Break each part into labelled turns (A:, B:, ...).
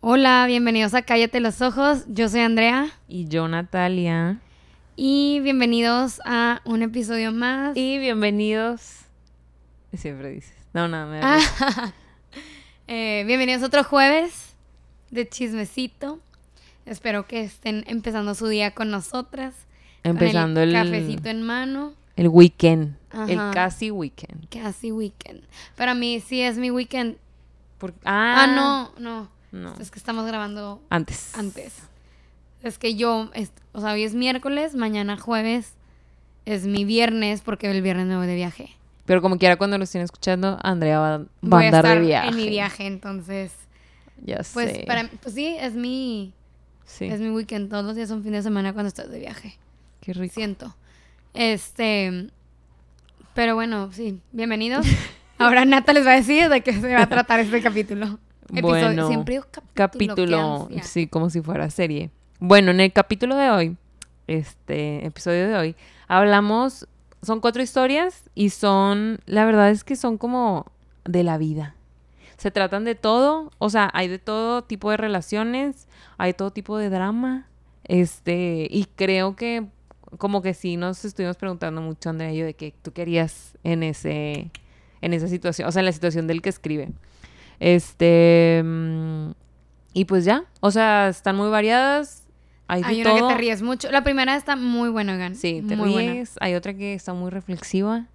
A: Hola, bienvenidos a Cállate los Ojos. Yo soy Andrea.
B: Y yo, Natalia.
A: Y bienvenidos a un episodio más.
B: Y bienvenidos. Siempre dices. No, no, me da risa.
A: Eh, bienvenidos a otro jueves de chismecito. Espero que estén empezando su día con nosotras. con
B: Empezando el,
A: cafecito en mano.
B: el weekend. El casi weekend.
A: Casi weekend. Para mí sí es mi weekend.
B: Por-
A: Ah,
B: ah,
A: no, no.
B: No.
A: Es que estamos grabando
B: Antes.
A: antes. Es que yo, es- o sea, hoy es miércoles, mañana jueves es mi viernes porque el viernes me voy de viaje.
B: Pero como quiera, cuando lo estén escuchando, Andrea va, va
A: Voy
B: a andar
A: estar
B: de viaje.
A: en mi viaje, entonces,
B: Ya
A: pues
B: sé.
A: para pues sí, es mi
B: Sí.
A: es mi weekend, todos los días son fin de semana cuando estoy de viaje.
B: Qué rico.
A: Siento. Este, pero bueno, sí, bienvenidos. Ahora Nata les va a decir de qué se va a tratar este capítulo. Episodio-
B: Bueno,
A: siempre digo capítulo.
B: sí, como si fuera serie. Bueno, en el capítulo de hoy, este episodio de hoy, hablamos, son cuatro historias y son, la verdad es que son como de la vida. Se tratan de todo, o sea, hay de todo tipo de relaciones, hay todo tipo de drama, este, y creo que como que sí nos estuvimos preguntando mucho, Andrea yo, de qué tú querías en ese, en esa situación, o sea, en la situación del que escribe. Este, mm, y pues ya, o sea, están muy variadas, hay
A: Hay una
B: todo.
A: que te ríes mucho. La primera está muy buena, Gan.
B: Sí, te
A: muy buena.
B: ríes, hay otra que está muy reflexiva.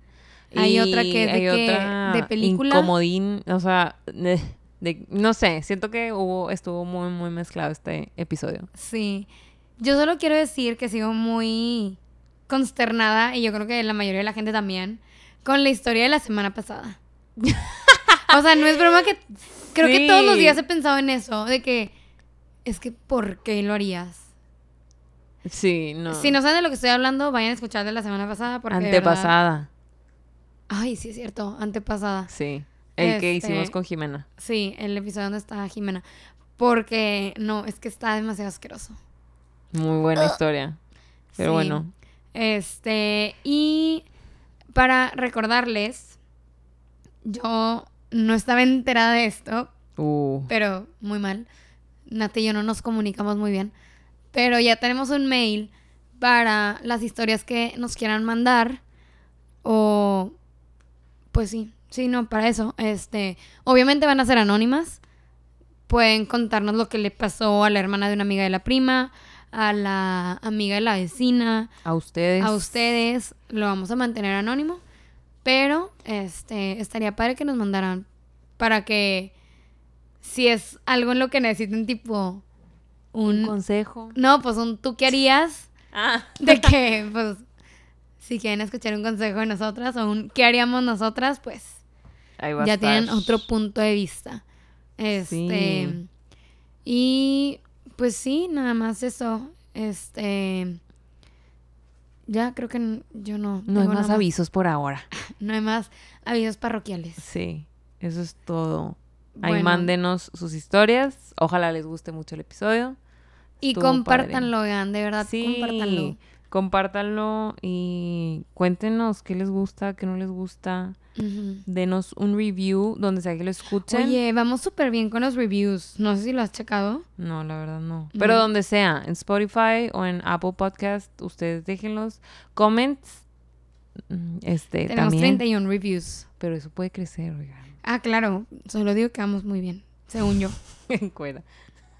A: Hay
B: y
A: otra que es de
B: hay
A: que-
B: otra
A: de película.
B: Incomodín, o sea, de- no sé, siento que hubo, estuvo muy, muy mezclado este episodio.
A: Sí. Yo solo quiero decir que sigo muy consternada, y yo creo que la mayoría de la gente también, con la historia de la semana pasada. o sea, no es broma que... Creo que todos los días he pensado en eso, de que... Es que, ¿por qué lo harías?
B: Sí, no.
A: Si no saben de lo que estoy hablando, vayan a escuchar de la semana pasada porque...
B: Antepasada,
A: Ay, sí es cierto, antepasada.
B: sí. El que
A: Este-
B: hicimos con Jimena.
A: Sí, el episodio donde está Jimena. Porque, no, es que está demasiado asqueroso.
B: Muy buena historia. Pero
A: Sí.
B: bueno,
A: Este, y para recordarles, yo no estaba enterada de esto,
B: uh,
A: pero muy mal. Nati y yo no nos comunicamos muy bien. Pero ya tenemos un mail para las historias que nos quieran mandar. O, pues sí, sí, no, para eso. Este, obviamente van a ser anónimas. Pueden contarnos lo que le pasó a la hermana de una amiga de la prima, a la amiga de la vecina,
B: a ustedes.
A: a ustedes lo vamos a mantener anónimo, pero este estaría padre que nos mandaran para que si es algo en lo que necesiten tipo
B: un
A: un
B: consejo.
A: no, pues un tú qué harías
B: Ah,
A: de que pues si quieren escuchar un consejo de nosotras o un qué haríamos nosotras, pues
B: ahí va a
A: ya tienen otro punto de vista. Este
B: Sí.
A: y pues sí, nada más eso. Este ya creo que yo no
B: No hay más avisos por ahora.
A: No hay más avisos parroquiales.
B: Sí, eso es todo. Ahí mándenos sus historias. Ojalá les guste mucho el episodio.
A: y
B: estuvo
A: compártanlo, vean, de verdad,
B: Sí,
A: compártanlo.
B: Compártanlo y cuéntenos qué les gusta, qué no les gusta. Denos un review donde sea que lo escuchen.
A: Oye, vamos súper bien con los reviews. No sé si lo has checado.
B: No, la verdad no. Pero donde sea, en Spotify o en Apple Podcast, ustedes déjenlos. Comments. mm, Este,
A: Tenemos
B: también.
A: 31 reviews.
B: Pero eso puede crecer, oigan.
A: Ah, claro. Solo digo que vamos muy bien, según yo.
B: En cuera.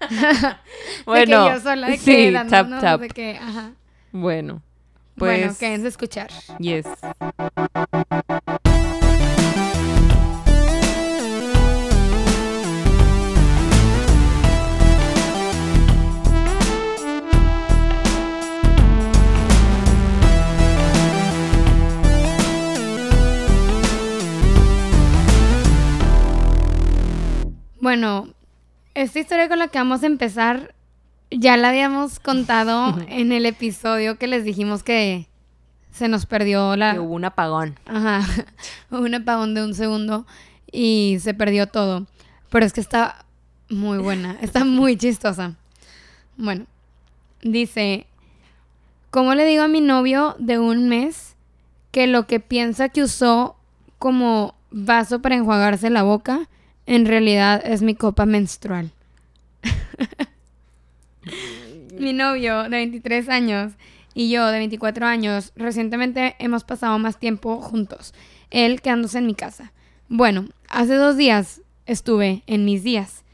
A: de que yo sola, de que
B: sí, tap, tap.
A: de que, ajá.
B: Bueno, pues,
A: Bueno, quédense a escuchar.
B: yes.
A: Bueno, esta historia con la que vamos a empezar ya la habíamos contado en el episodio que les dijimos que se nos perdió la...
B: Que hubo un apagón.
A: Ajá, un apagón de un segundo y se perdió todo. Pero es que está muy buena, está muy chistosa. Bueno, dice, ¿cómo le digo a mi novio de un mes que lo que piensa que usó como vaso para enjuagarse la boca, en realidad es mi copa menstrual? Mi novio de 23 años y yo de 24 años recientemente hemos pasado más tiempo juntos, él quedándose en mi casa. Bueno, hace dos días estuve en mis días.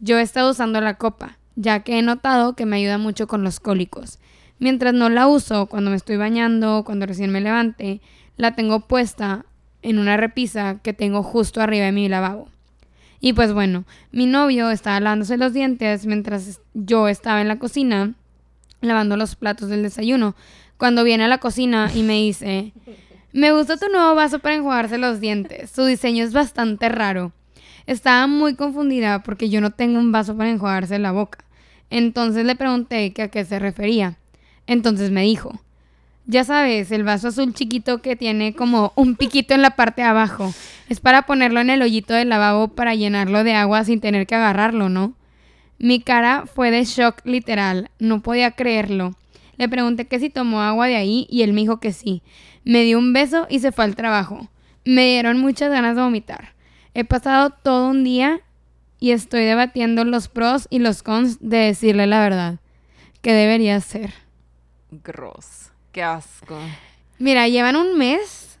A: Yo he estado usando la copa, ya que he notado que me ayuda mucho con los cólicos. Mientras no la uso cuando me estoy bañando, cuando recién me levante, la tengo puesta en una repisa que tengo justo arriba de mi lavabo. Y pues bueno, mi novio estaba lavándose los dientes mientras yo estaba en la cocina lavando los platos del desayuno. Cuando viene a la cocina y me dice, me gusta tu nuevo vaso para enjuagarse los dientes. Su diseño es bastante raro. Estaba muy confundida porque yo no tengo un vaso para enjuagarse la boca. Entonces le pregunté a qué se refería. Entonces me dijo, ya sabes, el vaso azul chiquito que tiene como un piquito en la parte de abajo. Es para ponerlo en el hoyito del lavabo para llenarlo de agua sin tener que agarrarlo, ¿no? Mi cara fue de shock literal, no podía creerlo. Le pregunté que si tomó agua de ahí y él me dijo que sí. Me dio un beso y se fue al trabajo. Me dieron muchas ganas de vomitar. He pasado todo un día y estoy debatiendo los pros y los cons de decirle la verdad. ¿Qué debería hacer?
B: Gross. Qué asco.
A: Mira, llevan un mes.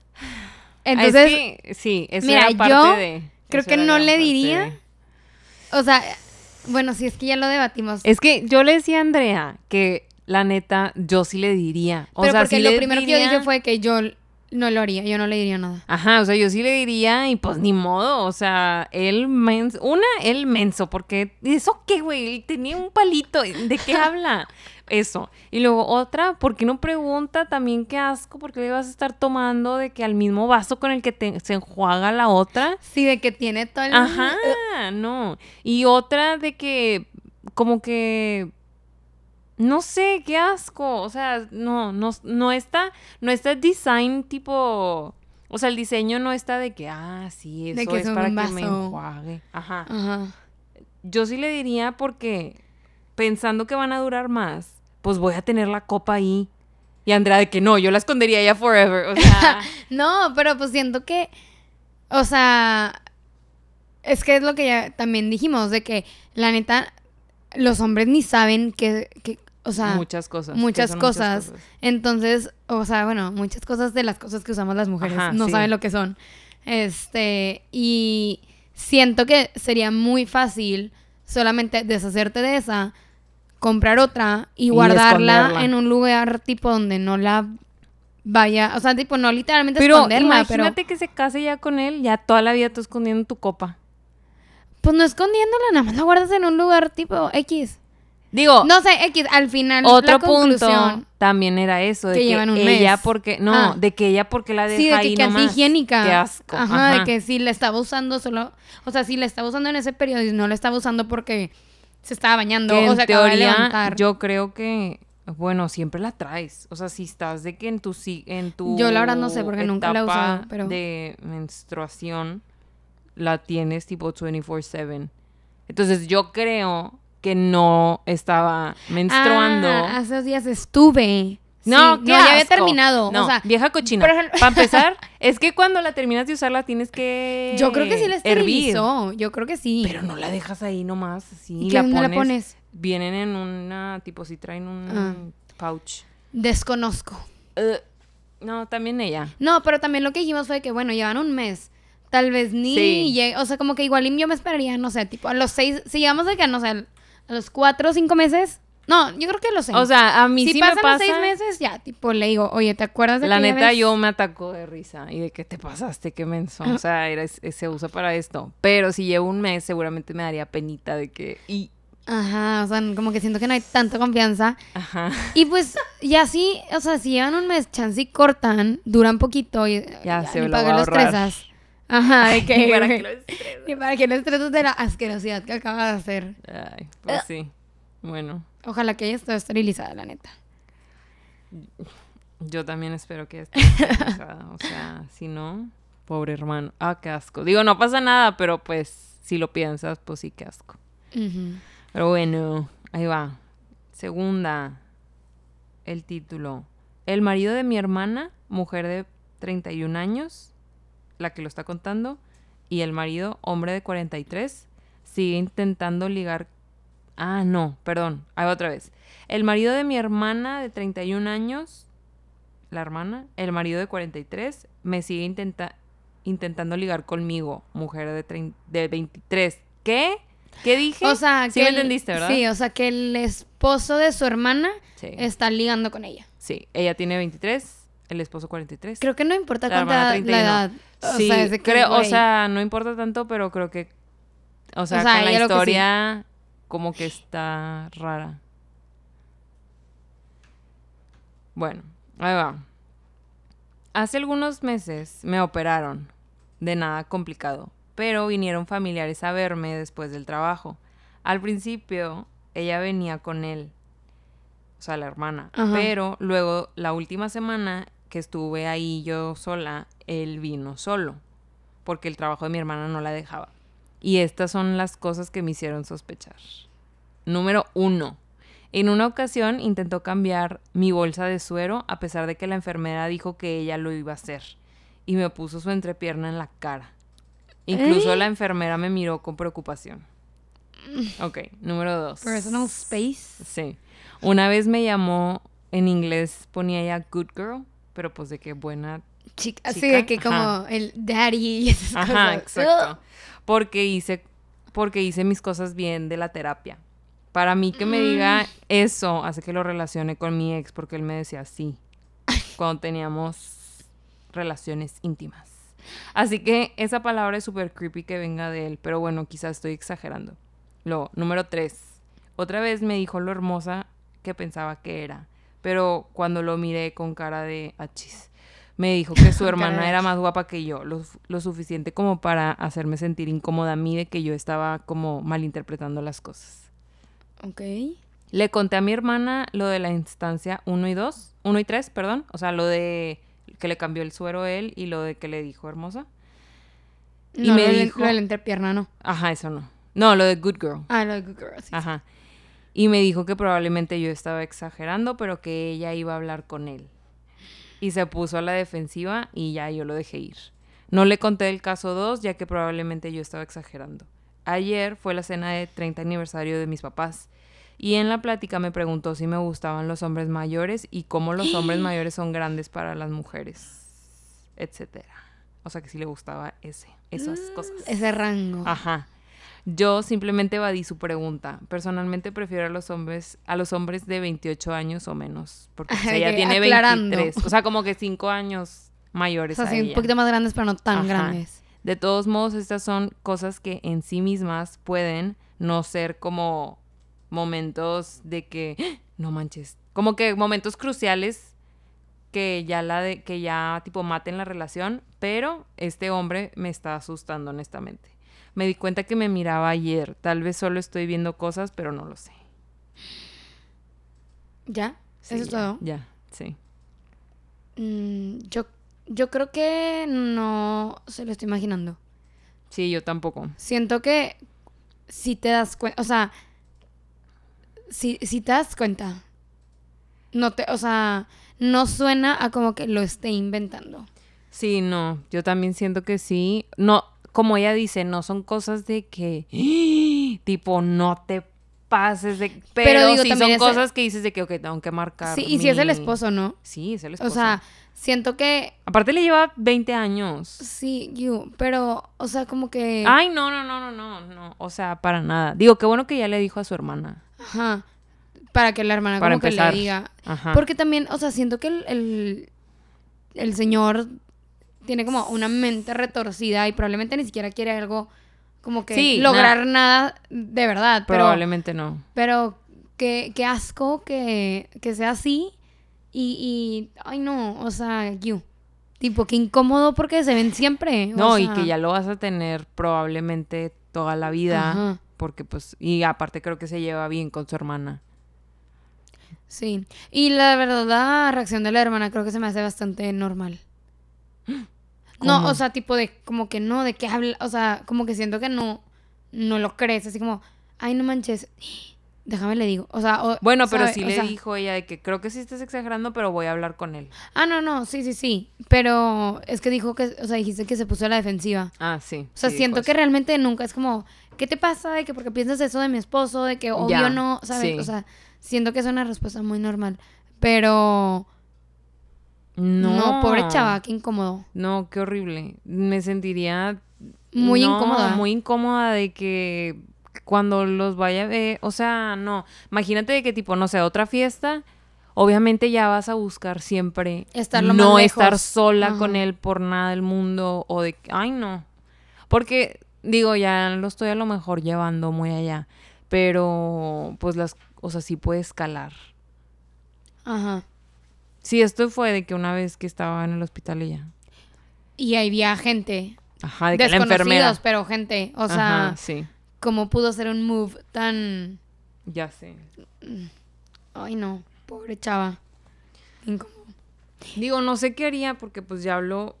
B: Entonces,
A: Entonces,
B: es que, sí, eso
A: mira,
B: era parte
A: yo
B: de.
A: creo que no le diría.
B: de.
A: o sea, bueno, si es que ya lo debatimos.
B: Es que yo le decía a Andrea que la neta, yo sí le diría. O
A: pero
B: sea,
A: porque
B: sí
A: lo
B: le
A: primero que yo dije fue que yo no lo haría, yo no le diría nada.
B: Ajá, o sea, yo sí le diría y pues ni modo, o sea, él menso, una, él menso, porque ¿eso qué, güey? Él tenía un palito, ¿de qué habla? Eso. Y luego otra, ¿por qué no pregunta también qué asco? ¿Por qué le vas a estar tomando de que al mismo vaso con el que te- se enjuaga la otra?
A: Sí, de que tiene todo el...
B: Ajá, no. Y otra de que, como que, no sé, qué asco. O sea, no, no, no está, no está el design tipo, o sea, el diseño no está de que, ah, sí,
A: De
B: eso
A: que
B: es para que me enjuague. Ajá.
A: Ajá.
B: Yo sí le diría porque, pensando que van a durar más, pues voy a tener la copa ahí. Y Andrea de que no, yo la escondería ya forever. O sea,
A: No, pero pues siento que, o sea, es que es lo que ya también dijimos, de que la neta, los hombres ni saben que, que o sea,
B: muchas cosas.
A: muchas cosas. entonces, o sea, bueno, muchas cosas de las cosas que usamos las mujeres
B: Ajá,
A: no
B: sí.
A: saben lo que son. Este, y siento que sería muy fácil solamente deshacerte de esa, comprar otra y
B: Y
A: guardarla
B: esconderla.
A: en un lugar tipo donde no la vaya, o sea, tipo no literalmente
B: Pero
A: esconderla, pero
B: imagínate que se case ya con él, ya toda la vida tú escondiendo tu copa.
A: pues no escondiéndola, nada más la guardas en un lugar tipo X.
B: Digo,
A: No sé, X, al final
B: otro
A: la
B: punto también era eso, de
A: que
B: que,
A: llevan un
B: ella
A: mes.
B: porque, no,
A: Ah.
B: de que ella porque la deja
A: Sí, de que
B: ahí
A: que
B: nomás.
A: higiénica.
B: Qué asco.
A: Ajá, de que si la estaba usando solo. O sea, si la estaba usando en ese periodo y no la estaba usando porque se estaba bañando
B: Que
A: o se acaba de
B: teoría,
A: levantar.
B: yo creo que, bueno, siempre la traes. O sea, si estás de que en tu, en tu
A: Yo la verdad no sé, porque nunca la he usado, pero-
B: de menstruación, la tienes tipo 24/7. Entonces yo creo que no estaba menstruando.
A: Ah, hace dos días estuve.
B: No,
A: Sí,
B: qué
A: ya había terminado.
B: No,
A: o sea,
B: vieja cochina. Para empezar, es que cuando la terminas de usar la tienes que
A: yo creo que sí la
B: hervir.
A: esterilizó. Yo creo que sí.
B: Pero no la dejas ahí nomás así.
A: ¿Y
B: la pones,
A: la pones?
B: Vienen en una, tipo, si traen un
A: Ah.
B: pouch.
A: Desconozco.
B: Uh, no, también ella.
A: No, pero también lo que dijimos fue que, bueno, llevan un mes. Tal vez ni
B: Sí.
A: llegue- O sea, como que igual yo me esperaría, no sé, tipo, a los seis. Si llegamos de que, no sé, a los cuatro o cinco meses. No, yo creo que los seis.
B: O sea, a mí
A: si
B: sí
A: pasan
B: me pasa.
A: los seis meses, ya, tipo, le digo, oye, ¿te acuerdas de
B: La neta,
A: vez?
B: yo me atacó de risa. Y de que te pasaste, qué menso. O sea, era, se usa para esto. Pero si llevo un mes, seguramente me daría penita de que. Y.
A: Ajá, o sea, como que siento que no hay tanta confianza.
B: Ajá.
A: Y pues, y así, o sea, si llevan un mes, chance y cortan, duran poquito y
B: Ya, se
A: ni
B: lo
A: para
B: va
A: que
B: a
A: lo
B: ahorrar.
A: estresas. Ajá, de que,
B: Para que lo estresas.
A: y para que no estreses de la asquerosidad que acabas de hacer.
B: Ay, pues sí. Bueno,
A: Ojalá que ella esté esterilizada, la neta.
B: yo también espero que esté esterilizada. O sea, si no, pobre hermano. Ah, qué asco. Digo, no pasa nada, pero pues si lo piensas, pues sí, qué asco. Pero bueno, ahí va. Segunda, el título. El marido de mi hermana, mujer de 31 años, la que lo está contando, y el marido, hombre de 43, sigue intentando ligar. Ah, no, perdón. Ahí va otra vez. El marido de mi hermana de 31 años, la hermana, el marido de 43, me sigue intenta- intentando ligar conmigo, mujer de, trein- de 23. ¿Qué? ¿Qué dije?
A: O sea,
B: sí
A: que
B: me
A: el-
B: entendiste, ¿verdad?
A: Sí, o sea, que el esposo de su hermana
B: Sí.
A: está ligando con ella.
B: Sí, ella tiene 23, el esposo 43.
A: Creo que no importa
B: La
A: cuánta la
B: 31.
A: edad. O
B: sí,
A: sea,
B: creo, o sea, no importa tanto, pero creo que, o sea,
A: O sea,
B: con la historia como que está rara. Bueno, ahí va. Hace algunos meses me operaron, de nada complicado, pero vinieron familiares a verme después del trabajo. Al principio, ella venía con él, o sea, la hermana,
A: Ajá.
B: pero luego, la última semana que estuve ahí yo sola, él vino solo, porque el trabajo de mi hermana no la dejaba. Y estas son las cosas que me hicieron sospechar. Número uno. En una ocasión intentó cambiar mi bolsa de suero a pesar de que la enfermera dijo que ella lo iba a hacer. Y me puso su entrepierna en la cara. Incluso
A: ¿Eh?
B: la enfermera me miró con preocupación. Ok, número dos.
A: Personal space.
B: Sí. Una vez me llamó, en inglés ponía ya good girl, pero pues de qué buena.
A: Chica, así de que como
B: ajá.
A: el daddy y esas
B: Ajá,
A: cosas.
B: exacto. Porque hice, porque hice mis cosas bien de la terapia. Para mí que me diga eso hace que lo relacione con mi ex, porque él me decía sí. Cuando teníamos relaciones íntimas. Así que esa palabra es súper creepy que venga de él, pero bueno, quizás estoy exagerando. Luego, número tres. Otra vez me dijo lo hermosa que pensaba que era, pero cuando lo miré con cara de achis, me dijo que su hermana era más guapa que yo, lo, lo suficiente como para hacerme sentir incómoda a mí de que yo estaba como malinterpretando las cosas.
A: Ok.
B: Le conté a mi hermana lo de la instancia 1 y 2, 1 y 3, perdón, o sea, lo de que le cambió el suero a él y lo de que le dijo hermosa. Y
A: No,
B: me
A: lo de-
B: dijo-
A: Lo de la entrepierna, no.
B: Ajá, eso no. No, lo de good girl.
A: Ah, lo de Good Girl, sí.
B: Ajá. Y me dijo que probablemente yo estaba exagerando, pero que ella iba a hablar con él. Y se puso a la defensiva y ya yo lo dejé ir. No le conté el caso 2, ya que probablemente yo estaba exagerando. Ayer fue la cena de 30 aniversario de mis papás. Y en la plática me preguntó si me gustaban los hombres mayores y cómo los hombres mayores son grandes para las mujeres, etcétera. O sea que sí le gustaba ese, esas cosas.
A: Ese rango.
B: Ajá. Yo simplemente evadí su pregunta. Personalmente prefiero a los hombres, a los hombres de 28 años o menos. Porque pues,
A: De
B: ella tiene
A: aclarando.
B: 23. O sea, como que 5 años
A: O
B: mayores
A: sea,
B: a
A: sí, un poquito más grandes, pero no tan
B: Ajá.
A: grandes.
B: De todos modos, estas son cosas que en sí mismas pueden no ser como momentos de que ¡Ah! no manches, como que momentos cruciales que ya la de que ya tipo maten la relación, pero este hombre me está asustando honestamente. Me di cuenta que me miraba ayer, tal vez solo estoy viendo cosas, pero no lo sé.
A: ¿Ya?
B: Sí,
A: ¿Eso es todo?
B: Ya, sí.
A: Mm, yo, yo creo que no se lo estoy imaginando.
B: Sí, yo tampoco.
A: Siento que si te das cuenta, o sea, si, si te das cuenta, no te, o sea, no suena a como que lo esté inventando.
B: Sí, no, yo también siento que sí. No, como ella dice, no son cosas de que, tipo, no te pases de... Pero,
A: Pero digo,
B: sí
A: también
B: son cosas que dices de que, ok, tengo que marcar
A: Sí, y si es el esposo, ¿no?
B: Sí, es el esposo.
A: O sea, siento que
B: Aparte le lleva 20 años.
A: sí, you, pero, o sea, como que,
B: Ay, no, no, no, no, no, no. O sea, para nada. Digo, qué bueno que ya le dijo a su hermana.
A: ajá, para que la hermana
B: Para
A: como
B: empezar.
A: que le diga,
B: Ajá.
A: Porque también, o sea, siento que el, el, el señor tiene como una mente retorcida y probablemente ni siquiera quiere algo como que
B: Sí,
A: lograr nada de verdad. Pero,
B: Probablemente no.
A: pero qué, qué asco que, que sea así y, y, ay no, o sea, you. Tipo, qué incómodo porque se ven siempre. o
B: No, y que ya lo vas a tener probablemente toda la vida.
A: Ajá.
B: Porque pues, y aparte creo que se lleva bien con su hermana.
A: Sí. Y la verdad, la reacción de la hermana creo que se me hace bastante normal. No, o sea, tipo de, como que no, de qué habla, o sea, como que siento que no, no lo crees, así como, ay, no manches, déjame le digo, o sea, o-
B: Bueno, pero
A: ¿sabe?
B: sí
A: O
B: le
A: sea,
B: dijo ella de que creo que sí estás exagerando, pero voy a hablar con él.
A: Ah, no, no, sí, sí, sí, pero es que dijo que, o sea, dijiste que se puso a la defensiva.
B: Ah, sí.
A: O sea, siento que realmente nunca es como ¿qué te pasa? De que porque piensas eso de mi esposo, de que obvio
B: Ya,
A: no, ¿sabes?
B: sí.
A: O sea, siento que es una respuesta muy normal. Pero
B: No.
A: no, pobre chava, qué incómodo.
B: No, qué horrible. Me sentiría
A: Muy
B: no,
A: incómoda.
B: Muy incómoda de que cuando los vaya a ver, o sea, no. Imagínate de que tipo, no sé, otra fiesta, obviamente ya vas a buscar siempre
A: Estar lo
B: no
A: más
B: estar sola
A: Ajá.
B: con él por nada del mundo o de, ay no. Porque digo, ya lo estoy a lo mejor llevando muy allá, pero pues las, o sea, sí puede escalar.
A: Ajá.
B: Sí, esto fue de que una vez que estaba en el hospital ella.
A: Y ahí había gente,
B: Ajá, de que la
A: desconocidos, pero gente, o sea,
B: Ajá, sí.
A: ¿cómo pudo ser un move tan...
B: Ya sé.
A: Ay, no, pobre chava. Incómodo.
B: Digo, no sé qué haría porque pues ya habló.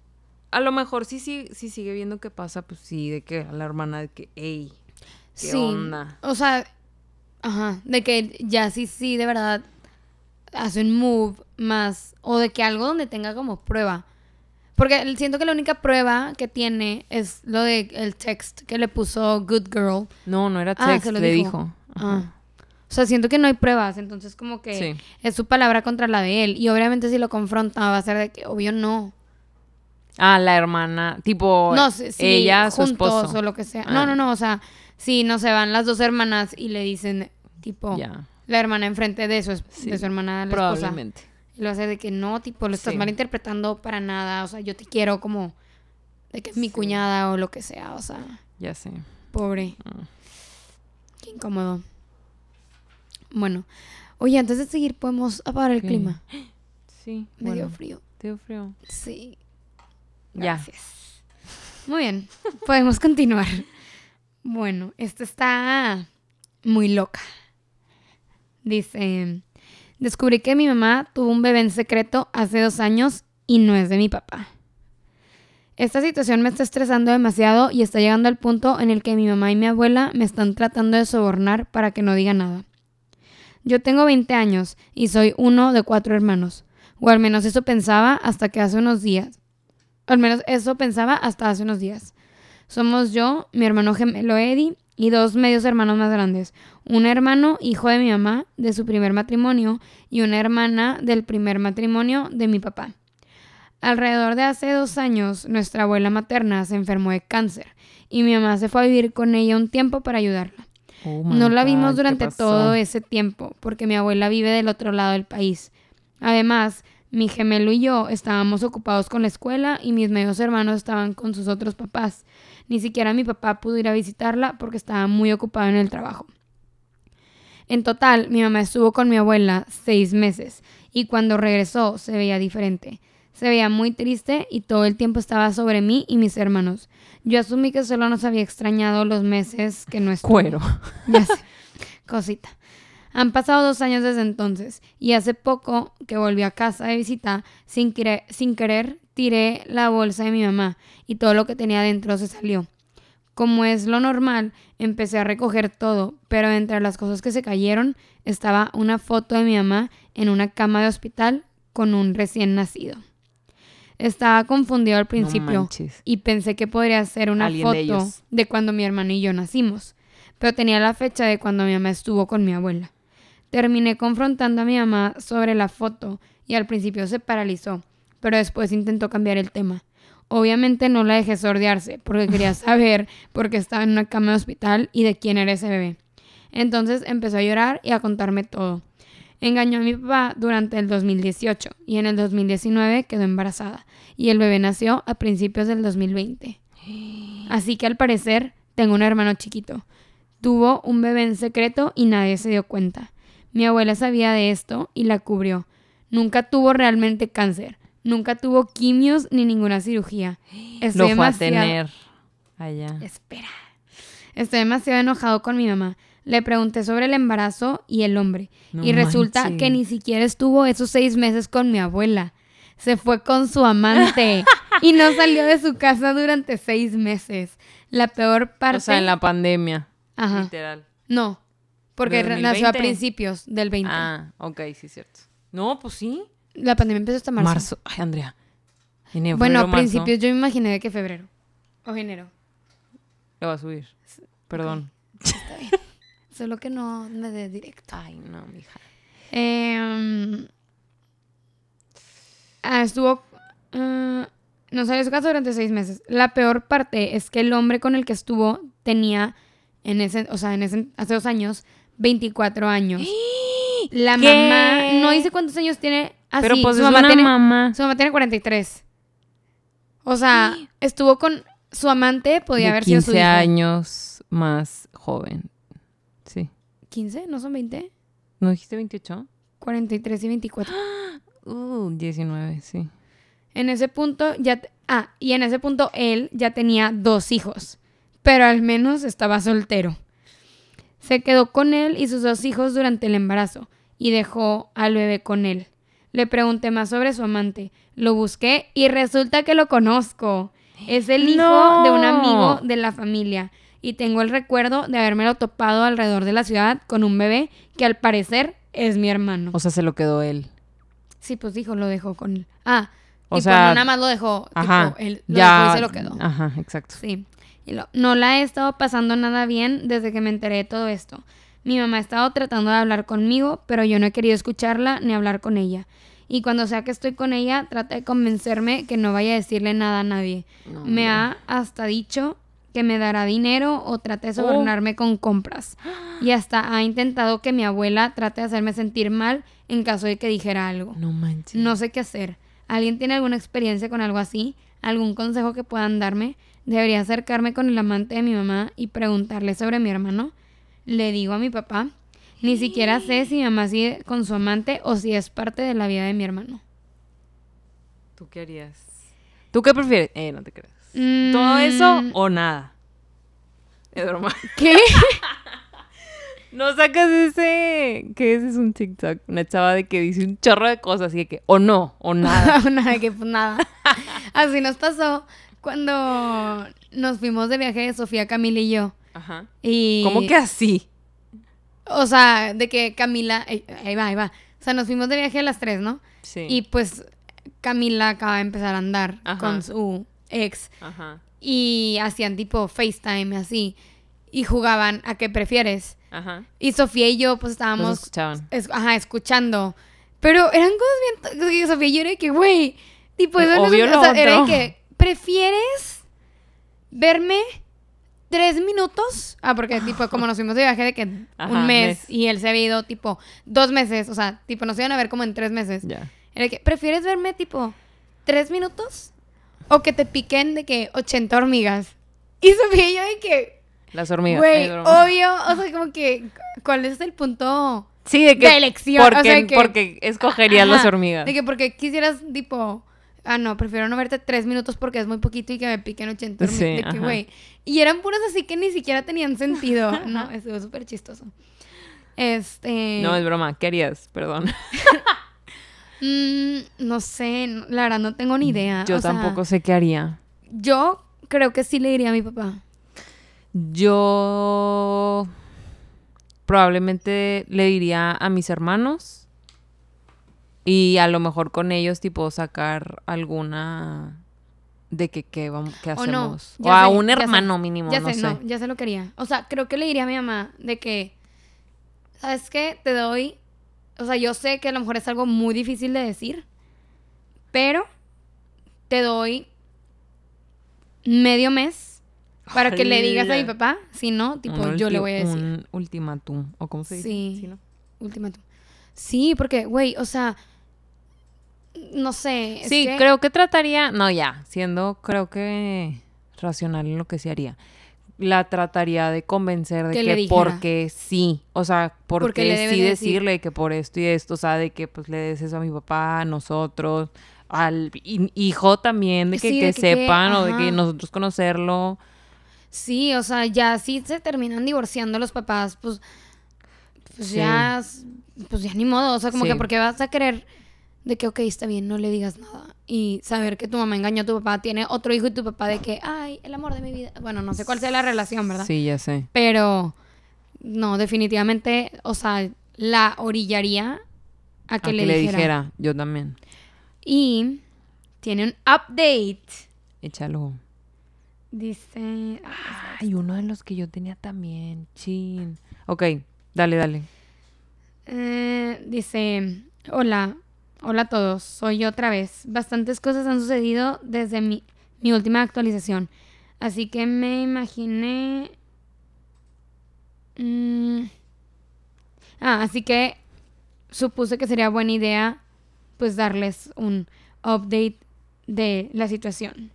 B: A lo mejor sí, sí, sí sigue viendo qué pasa, pues sí, de que a la hermana de que, ey, ¿qué
A: sí.
B: onda?
A: O sea, ajá, de que ya sí, sí, de verdad hace un move más, o de que algo donde tenga como prueba. Porque siento que la única prueba que tiene es lo de el text que le puso Good Girl.
B: No, no era
A: Ah,
B: text,
A: se lo
B: le
A: dijo.
B: dijo.
A: Ah. O sea, siento que no hay pruebas, entonces como que
B: Sí.
A: es su palabra contra la de él. Y obviamente si lo confronta va a ser de que, obvio, no.
B: Ah, la hermana, tipo,
A: No, sí, sí,
B: ella, su
A: juntos
B: esposo.
A: o lo que sea.
B: Ah.
A: No, no, no, o sea, si no se van las dos hermanas y le dicen, tipo,
B: Ya,
A: la hermana enfrente de su, es-
B: Sí,
A: de su hermana, la esposa.
B: probablemente.
A: Y lo hace de que no, tipo, lo estás
B: Sí.
A: malinterpretando para nada. O sea, yo te quiero como de que es mi
B: Sí.
A: cuñada o lo que sea. O sea,
B: Ya sé.
A: pobre.
B: Ah.
A: Qué incómodo. Bueno, oye, antes de seguir, podemos apagar el clima.
B: Sí,
A: Me dio frío.
B: te dio frío.
A: Sí.
B: Ya.
A: Gracias. Muy bien, podemos continuar. Bueno, esta está muy loca. Dice, descubrí que mi mamá tuvo un bebé en secreto hace dos años y no es de mi papá. Esta situación me está estresando demasiado y está llegando al punto en el que mi mamá y mi abuela me están tratando de sobornar para que no diga nada. Yo tengo 20 años y soy uno de cuatro hermanos, o al menos eso pensaba hasta que hace unos días. Al menos eso pensaba hasta hace unos días. Somos yo, mi hermano gemelo Eddie y dos medios hermanos más grandes. Un hermano, hijo de mi mamá, de su primer matrimonio, y una hermana del primer matrimonio de mi papá. Alrededor de hace dos años, nuestra abuela materna se enfermó de cáncer y mi mamá se fue a vivir con ella un tiempo para ayudarla.
B: Oh
A: No la vimos
B: ¿qué
A: durante todo ese tiempo, porque mi abuela vive del otro lado del país. Además, mi gemelo y yo estábamos ocupados con la escuela y mis medios hermanos estaban con sus otros papás. Ni siquiera mi papá pudo ir a visitarla porque estaba muy ocupado en el trabajo. En total, mi mamá estuvo con mi abuela seis meses y cuando regresó se veía diferente. Se veía muy triste y todo el tiempo estaba sobre mí y mis hermanos. Yo asumí que solo nos había extrañado los meses que no estuvo.
B: Cuero.
A: Ya sé. Cosita. Han pasado dos años desde entonces y hace poco que volví a casa de visita, sin, sin querer tiré la bolsa de mi mamá y todo lo que tenía dentro se salió. Como es lo normal, empecé a recoger todo, pero entre las cosas que se cayeron estaba una foto de mi mamá en una cama de hospital con un recién nacido. Estaba confundido al principio y pensé que podría ser una foto
B: de
A: de cuando mi hermano y yo nacimos, pero tenía la fecha de cuando mi mamá estuvo con mi abuela. Terminé confrontando a mi mamá sobre la foto y al principio se paralizó, pero después intentó cambiar el tema. Obviamente no la dejé sordearse porque quería saber por qué estaba en una cama de hospital y de quién era ese bebé. Entonces empezó a llorar y a contarme todo. Engañó a mi papá durante el 2018 y en el 2019 quedó embarazada y el bebé nació a principios del 2020. Así que al parecer tengo un hermano chiquito. Tuvo un bebé en secreto y nadie se dio cuenta. Mi abuela sabía de esto y la cubrió. Nunca tuvo realmente cáncer. Nunca tuvo quimios ni ninguna cirugía.
B: Lo fue a tener allá.
A: Espera. Estoy demasiado enojado con mi mamá. Le pregunté sobre el embarazo y el hombre.
B: No
A: y resulta que ni siquiera estuvo esos seis meses con mi abuela. Se fue con su amante. y no salió de su casa durante seis meses. La peor parte.
B: O sea, en la pandemia.
A: Ajá.
B: Literal.
A: No. Porque
B: ¿De
A: re- nació a
B: 2020?
A: principios del 20.
B: Ah, ok, sí, cierto. No, pues sí.
A: La pandemia empezó hasta marzo.
B: Marzo. Ay, Andrea. Enero,
A: Bueno, a
B: febrero, marzo.
A: principios yo me imaginé que febrero. O enero.
B: Le va a subir. Perdón.
A: Está bien. Solo que no me dé directo.
B: Ay, no, mija.
A: Em, ah, estuvo. ah, no salió su casa durante seis meses. La peor parte es que el hombre con el que estuvo tenía en ese, o sea, en ese, hace dos años, 24 años. La
B: ¿Qué?
A: mamá no dice cuántos años tiene. Así,
B: Pero pues
A: su
B: es
A: mamá
B: una
A: tiene,
B: mamá.
A: Su mamá tiene 43. O sea, estuvo con su amante, podía
B: de
A: haber sido su
B: 15
A: hijo.
B: años más joven. Sí.
A: ¿15? ¿No son 20?
B: ¿No dijiste 28?
A: 43 y 24.
B: Uh, 19, sí.
A: En ese punto ya... Ah, y en ese punto él ya tenía dos hijos, pero al menos estaba soltero. Se quedó con él y sus dos hijos durante el embarazo y dejó al bebé con él. Le pregunté más sobre su amante, lo busqué y resulta que lo conozco. Es el hijo
B: No.
A: de un amigo de la familia y tengo el recuerdo de habérmelo topado alrededor de la ciudad con un bebé que al parecer es mi hermano.
B: O sea, se lo quedó él.
A: Sí, pues dijo, lo dejó con él. Ah,
B: O
A: tipo,
B: sea,
A: no nada más lo dejó,
B: Ajá.
A: tipo, él lo
B: ya.
A: dejó y se lo quedó.
B: Ajá, exacto.
A: Sí. Y lo- no la he estado pasando nada bien desde que me enteré de todo esto. Mi mamá ha estado tratando de hablar conmigo, pero yo no he querido escucharla ni hablar con ella. Y cuando sea que estoy con ella, trata de convencerme que no vaya a decirle nada a nadie.
B: No,
A: me ha hasta dicho que me dará dinero o trate de sobornarme con compras. Y hasta ha intentado que mi abuela trate de hacerme sentir mal en caso de que dijera algo.
B: No manches.
A: No sé qué hacer. ¿Alguien tiene alguna experiencia con algo así? ¿Algún consejo que puedan darme? ¿Debería acercarme con el amante de mi mamá y preguntarle sobre mi hermano? Le digo a mi papá. Ni siquiera sé si mi mamá sigue con su amante o si es parte de la vida de mi hermano.
B: ¿Tú qué harías? ¿Tú qué prefieres? Eh, no te creas. ¿Todo eso
A: Mm,
B: o nada? Es broma.
A: ¿Qué?
B: No sacas ese. ¿Qué es? Es un TikTok. Una chava de que dice un chorro de cosas y de que o no, o nada.
A: nada, que pues nada. Así nos pasó cuando nos fuimos de viaje de Sofía, Camila y yo.
B: Ajá.
A: Y...
B: ¿Cómo que así?
A: O sea, de que Camila... eh, Ahí va, ahí va. O sea, nos fuimos de viaje a las tres, ¿no?
B: Sí.
A: Y pues Camila acaba de empezar a andar
B: Ajá.
A: con su ex.
B: Ajá.
A: Y hacían tipo FaceTime así. Y jugaban a qué prefieres.
B: Ajá.
A: Y Sofía y yo pues estábamos
B: escuchaban.
A: es- ajá, escuchando. Pero eran cosas bien... Sofía y yo era de que, güey... Tipo, eso no es-
B: Obvio
A: o sea, era de que... ¿Prefieres verme tres minutos? Ah, porque tipo, como nos fuimos de viaje de que
B: Ajá,
A: un mes,
B: mes.
A: y él se había ido tipo dos meses. O sea, tipo, nos iban a ver como en tres meses.
B: Ya.
A: Era de que, ¿prefieres verme tipo tres minutos? O que te piquen de que 80 hormigas. Y Sofía y yo de que...
B: Las hormigas.
A: Güey, obvio, o sea, como que, ¿cuál es el punto
B: Sí, de que.
A: de elección?
B: Porque,
A: o sea, que,
B: porque escogerías las
A: Ajá,
B: hormigas.
A: De que porque quisieras, tipo, ah, no, prefiero no verte tres minutos porque es muy poquito y que me piquen 80 hormigas.
B: Sí,
A: de que,
B: ajá.
A: güey. Y eran puras así que ni siquiera tenían sentido. No, estuvo súper chistoso. Este.
B: No, es broma. ¿Qué harías? Perdón.
A: mm, no sé, la verdad no tengo ni idea.
B: Yo
A: o sea,
B: tampoco sé qué haría.
A: Yo creo que sí le diría a mi papá.
B: Yo probablemente le diría a mis hermanos y a lo mejor con ellos tipo sacar alguna de que qué vamos qué
A: O no,
B: hacemos o, a
A: sé,
B: un
A: sé.
B: hermano mínimo
A: Ya
B: no
A: sé,
B: sé.
A: no, ya sé lo que haría. O sea, creo que le diría a mi mamá de que, ¿sabes qué? Te doy, o sea, yo sé que a lo mejor es algo muy difícil de decir, pero te doy medio mes para que le digas a mi papá, si no, tipo,
B: Un
A: yo le voy a decir.
B: un ultimátum o cómo se dice
A: Sí.
B: ¿Sí, no?
A: Ultimátum. Sí, porque, güey, o sea, no sé.
B: Sí,
A: que-
B: creo que trataría, no ya, siendo creo que racional en lo que se haría. La trataría de convencer de
A: Que
B: porque sí, o sea, porque,
A: Porque le
B: sí
A: de decir.
B: decirle que por esto y esto, o sea, de que pues le des eso a mi papá, a nosotros, al hi- hijo también, de que,
A: Sí,
B: que
A: de que- que-
B: sepan o de que nosotros conocerlo.
A: Sí, o sea, ya si se terminan divorciando los papás, pues, pues
B: Sí.
A: ya, pues ya ni modo, o sea, como
B: Sí.
A: que porque vas a querer de que, ok, está bien, no le digas nada. Y saber que tu mamá engañó a tu papá, tiene otro hijo y tu papá de que, ay, el amor de mi vida. Bueno, no sé cuál sea la relación, ¿verdad?
B: Sí, ya sé.
A: Pero, no, definitivamente, o sea, la orillaría a que,
B: a
A: le,
B: que le
A: dijera.
B: dijera, yo también.
A: Y tiene un update.
B: Échalo.
A: Dice.
B: Ay, uno de los que yo tenía también. Chin. Ok, dale, dale.
A: Eh, dice, hola, hola a todos, soy yo otra vez. Bastantes cosas han sucedido desde mi, mi última actualización, así que me imaginé... Mm, ah, así que supuse que sería buena idea pues darles un update de la situación.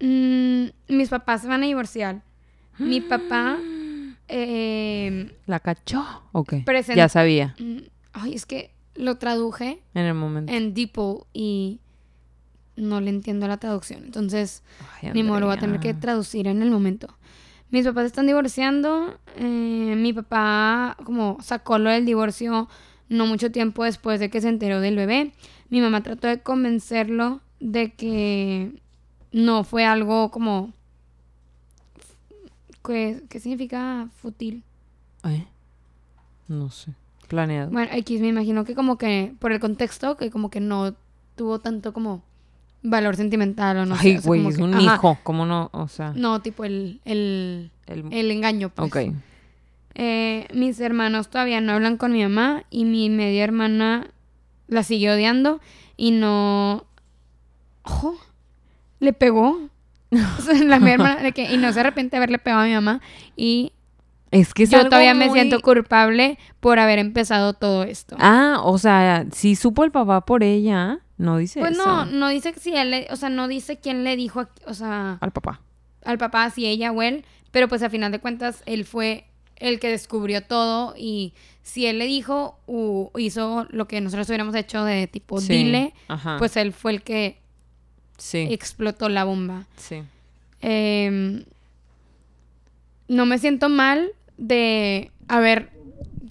A: Mm, mis papás se van a divorciar. Mi papá... eh,
B: ¿La cachó? Ok. Ya sabía
A: Mm, Ay, es que lo traduje
B: en el momento.
A: en Deeple y no le entiendo la traducción. Entonces,
B: Ay,
A: ni modo, lo voy a tener que traducir en el momento. Mis papás están divorciando. eh, mi papá, como sacó lo del divorcio no mucho tiempo después de que se enteró del bebé. Mi mamá trató de convencerlo de que no fue algo como. ¿Qué, qué significa fútil?
B: ¿Eh? No sé. Planeado.
A: Bueno, X, me imagino que como que, por el contexto, que como que no tuvo tanto como valor sentimental o no sé.
B: Ay,
A: o sea,
B: güey, es
A: que-
B: un
A: ajá.
B: hijo. ¿Cómo no? O sea,
A: No, tipo el, el,
B: el...
A: el engaño, pues.
B: Ok.
A: Eh, mis hermanos todavía no hablan con mi mamá y mi media hermana la sigue odiando y no... Ojo, le pegó. La media hermana de que, y no se arrepiente de haberle pegado a mi mamá y
B: Es que es
A: yo
B: algo
A: todavía me siento culpable por haber empezado todo esto.
B: Ah, o sea, si supo el papá por ella, no dice
A: Pues
B: eso.
A: no, no dice si él, le- o sea, no dice quién le dijo, a- o sea,
B: Al papá.
A: al papá, si ella o él, pero pues a final de cuentas él fue el que descubrió todo y si él le dijo o hizo lo que nosotros hubiéramos hecho de tipo
B: Sí,
A: dile,
B: Ajá.
A: pues él fue el que
B: sí.
A: explotó la bomba.
B: Sí.
A: Em, no me siento mal de haber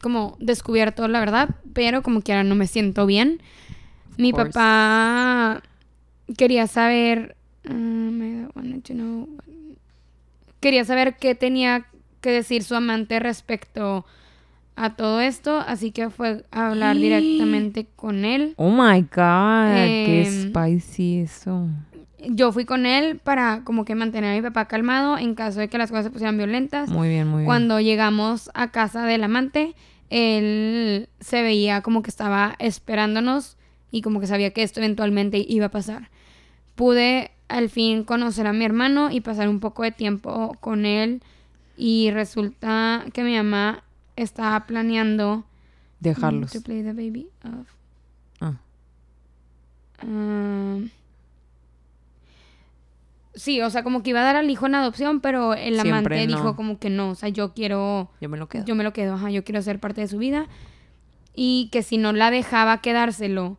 A: como descubierto la verdad, pero como quiera no me siento bien. Mi papá quería saber. um, know- quería saber qué tenía que decir su amante respecto a todo esto, así que fue a hablar directamente con él.
B: Oh my God, qué
A: Em,
B: spicy eso.
A: Yo fui con él para como que mantener a mi papá calmado en caso de que las cosas se pusieran violentas.
B: Muy bien, muy bien.
A: Cuando llegamos a casa del amante, él se veía como que estaba esperándonos y como que sabía que esto eventualmente iba a pasar. Pude al fin conocer a mi hermano y pasar un poco de tiempo con él y resulta que mi mamá estaba planeando
B: Dejarlos.
A: to play the baby.
B: Ah.
A: Um, sí, o sea, como que iba a dar al hijo en adopción, pero el
B: Siempre
A: amante
B: no.
A: dijo como que no, o sea, yo quiero,
B: Yo me lo quedo.
A: yo me lo quedo, ajá, yo quiero ser parte de su vida. Y que si no la dejaba quedárselo,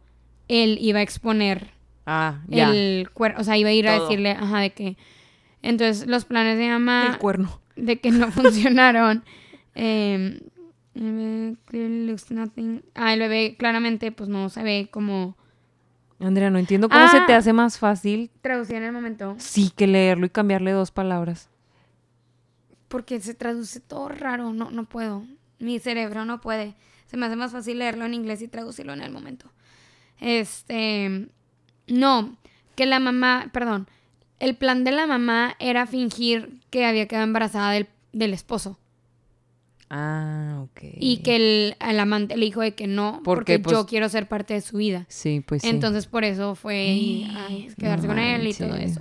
A: él iba a exponer
B: Ah, ya.
A: el cuerno, o sea, iba a ir a decirle, ajá, de que... Entonces los planes de mamá
B: El cuerno.
A: de que no funcionaron. Eh, el bebé clearly looks nothing. Ah, el bebé claramente pues no se ve como
B: Andrea, no entiendo cómo se
A: Ah.
B: te hace más fácil
A: traducido en el momento.
B: sí que leerlo y cambiarle dos palabras.
A: Porque se traduce todo raro. No, no puedo. Mi cerebro no puede. Se me hace más fácil leerlo en inglés y traducirlo en el momento. Este. No. Que la mamá. Perdón. El plan de la mamá era fingir que había quedado embarazada del, del esposo.
B: Ah, ok.
A: Y que el, el amante le dijo de que no.
B: Porque,
A: Porque,
B: pues-
A: yo quiero ser parte de su vida.
B: Sí, pues sí.
A: Entonces por eso fue y, ay, quedarse
B: no
A: con él y todo eso.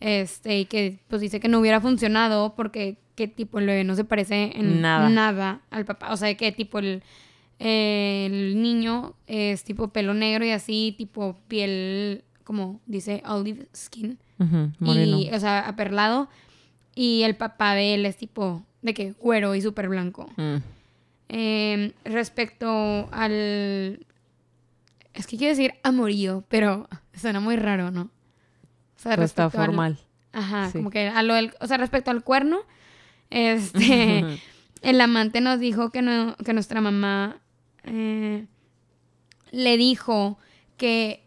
A: Este, y que pues dice que no hubiera funcionado porque que tipo el bebé no se parece en
B: Nada.
A: nada, al papá. O sea, que tipo el, el niño es tipo pelo negro y así, tipo piel, como dice, olive skin. Y, o sea, aperlado. Y el papá de él es tipo de que güero y súper blanco.
B: Mm.
A: Eh, respecto al. Es que quiero decir amorío, pero suena muy raro, ¿no? O sea,
B: está
A: al-
B: formal.
A: ajá,
B: Sí.
A: como que a lo del- O sea, respecto al cuerno, este. el amante nos dijo que, no, que nuestra mamá eh, le dijo que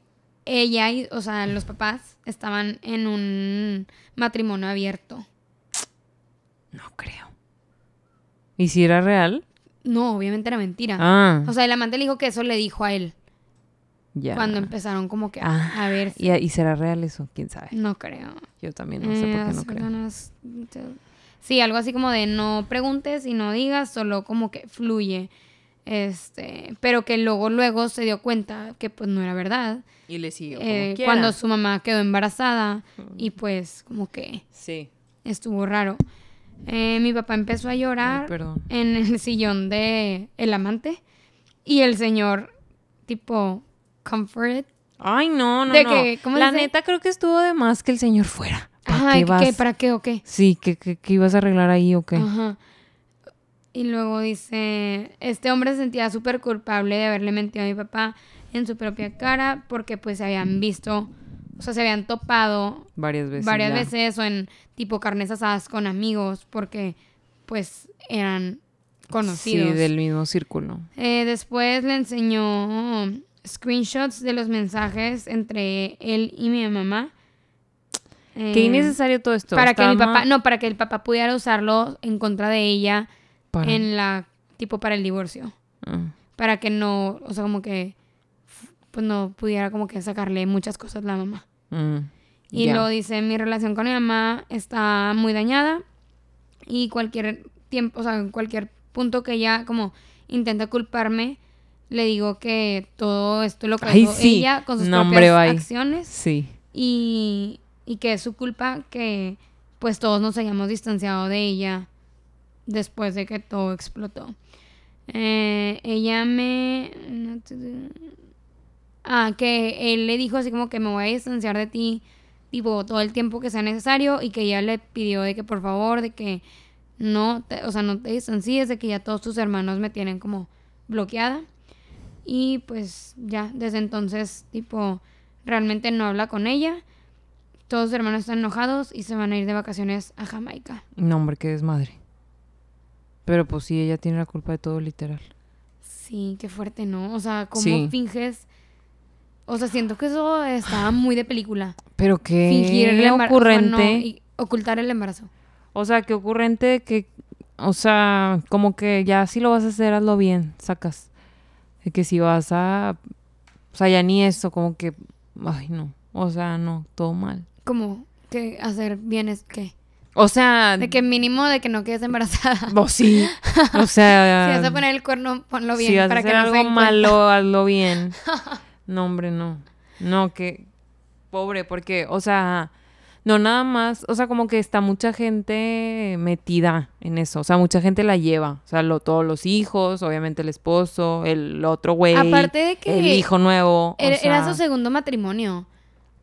A: ella y, o sea, los papás estaban en un matrimonio abierto.
B: No creo. ¿Y si era real?
A: No, obviamente era mentira.
B: Ah.
A: O sea, el amante le dijo que eso le dijo a él.
B: Ya.
A: Cuando empezaron como que a,
B: Ah,
A: a ver.
B: ¿Y, y será real eso? ¿Quién sabe?
A: No creo.
B: Yo también no sé por
A: Eh,
B: qué no
A: las
B: creo.
A: personas- Sí, algo así como de no preguntes y no digas, solo como que fluye. Este, pero que luego, luego se dio cuenta que pues no era verdad.
B: Y le siguió
A: Eh, cuando su mamá quedó embarazada y pues como que
B: Sí.
A: estuvo raro. Eh, mi papá empezó a llorar
B: Ay,
A: en el sillón de el amante y el señor tipo comfort.
B: Ay, no, no,
A: De
B: no.
A: que, ¿cómo
B: La
A: dice?
B: neta creo que estuvo de más que el señor fuera. ¿Para
A: Ay,
B: qué vas?
A: ¿qué? ¿Para qué o qué?
B: Sí, ¿qué, qué, qué ibas a arreglar ahí o qué?
A: Ajá. Y luego dice, este hombre se sentía súper culpable de haberle mentido a mi papá en su propia cara porque pues se habían visto, o sea, se habían topado
B: Varias veces.
A: varias
B: ya.
A: veces o en tipo carnes asadas con amigos porque pues eran conocidos.
B: Sí, del mismo círculo.
A: Eh, después le enseñó screenshots de los mensajes entre él y mi mamá.
B: Qué
A: Eh,
B: innecesario todo esto.
A: para que mi papá, no, para que el papá pudiera usarlo en contra de ella
B: para-
A: en la, tipo para el divorcio.
B: Ah.
A: Para que no, o sea, como que, pues no pudiera como que sacarle muchas cosas la mamá.
B: Mm,
A: Y
B: ya.
A: luego dice, mi relación con mi mamá está muy dañada y cualquier tiempo, o sea, en cualquier punto que ella como intenta culparme, le digo que todo esto lo
B: Ay,
A: causó
B: sí.
A: ella con sus
B: No,
A: propias
B: hombre,
A: acciones
B: Sí.
A: y, y que es su culpa que pues todos nos hayamos distanciado de ella después de que todo explotó. Eh, ella me... Ah, que él le dijo así como que me voy a distanciar de ti, tipo, todo el tiempo que sea necesario y que ella le pidió de que por favor, de que no, te- o sea, no te distancies, de que ya todos tus hermanos me tienen como bloqueada. Y pues ya, desde entonces, tipo, realmente no habla con ella. Todos sus hermanos están enojados y se van a ir de vacaciones a Jamaica.
B: No, hombre, qué desmadre. Pero pues sí, ella tiene la culpa de todo, literal.
A: Sí, qué fuerte, ¿no? O sea, ¿cómo
B: Sí.
A: finges? O sea, siento que eso estaba muy de película.
B: Pero qué
A: Fingir el embarazo.
B: ocurrente.
A: y ocultar el embarazo.
B: O sea, qué ocurrente que... O sea, como que ya si lo vas a hacer, hazlo bien, sacas. Que si vas a... O sea, ya ni eso, como que... Ay, no. O sea, no, todo mal.
A: Como que hacer bien es que.
B: O sea...
A: De que mínimo de que no quedes embarazada.
B: Vos sí. O sea...
A: si vas a poner el cuerno, ponlo bien
B: si vas
A: para
B: a
A: que
B: hacer
A: no se
B: algo malo, hazlo bien. No, hombre, no. No, que pobre, porque, o sea, no nada más, o sea, como que está mucha gente metida en eso, o sea, mucha gente la lleva, o sea, lo, todos los hijos, obviamente el esposo, el otro güey,
A: Aparte de que
B: el hijo nuevo, o
A: era, su segundo matrimonio.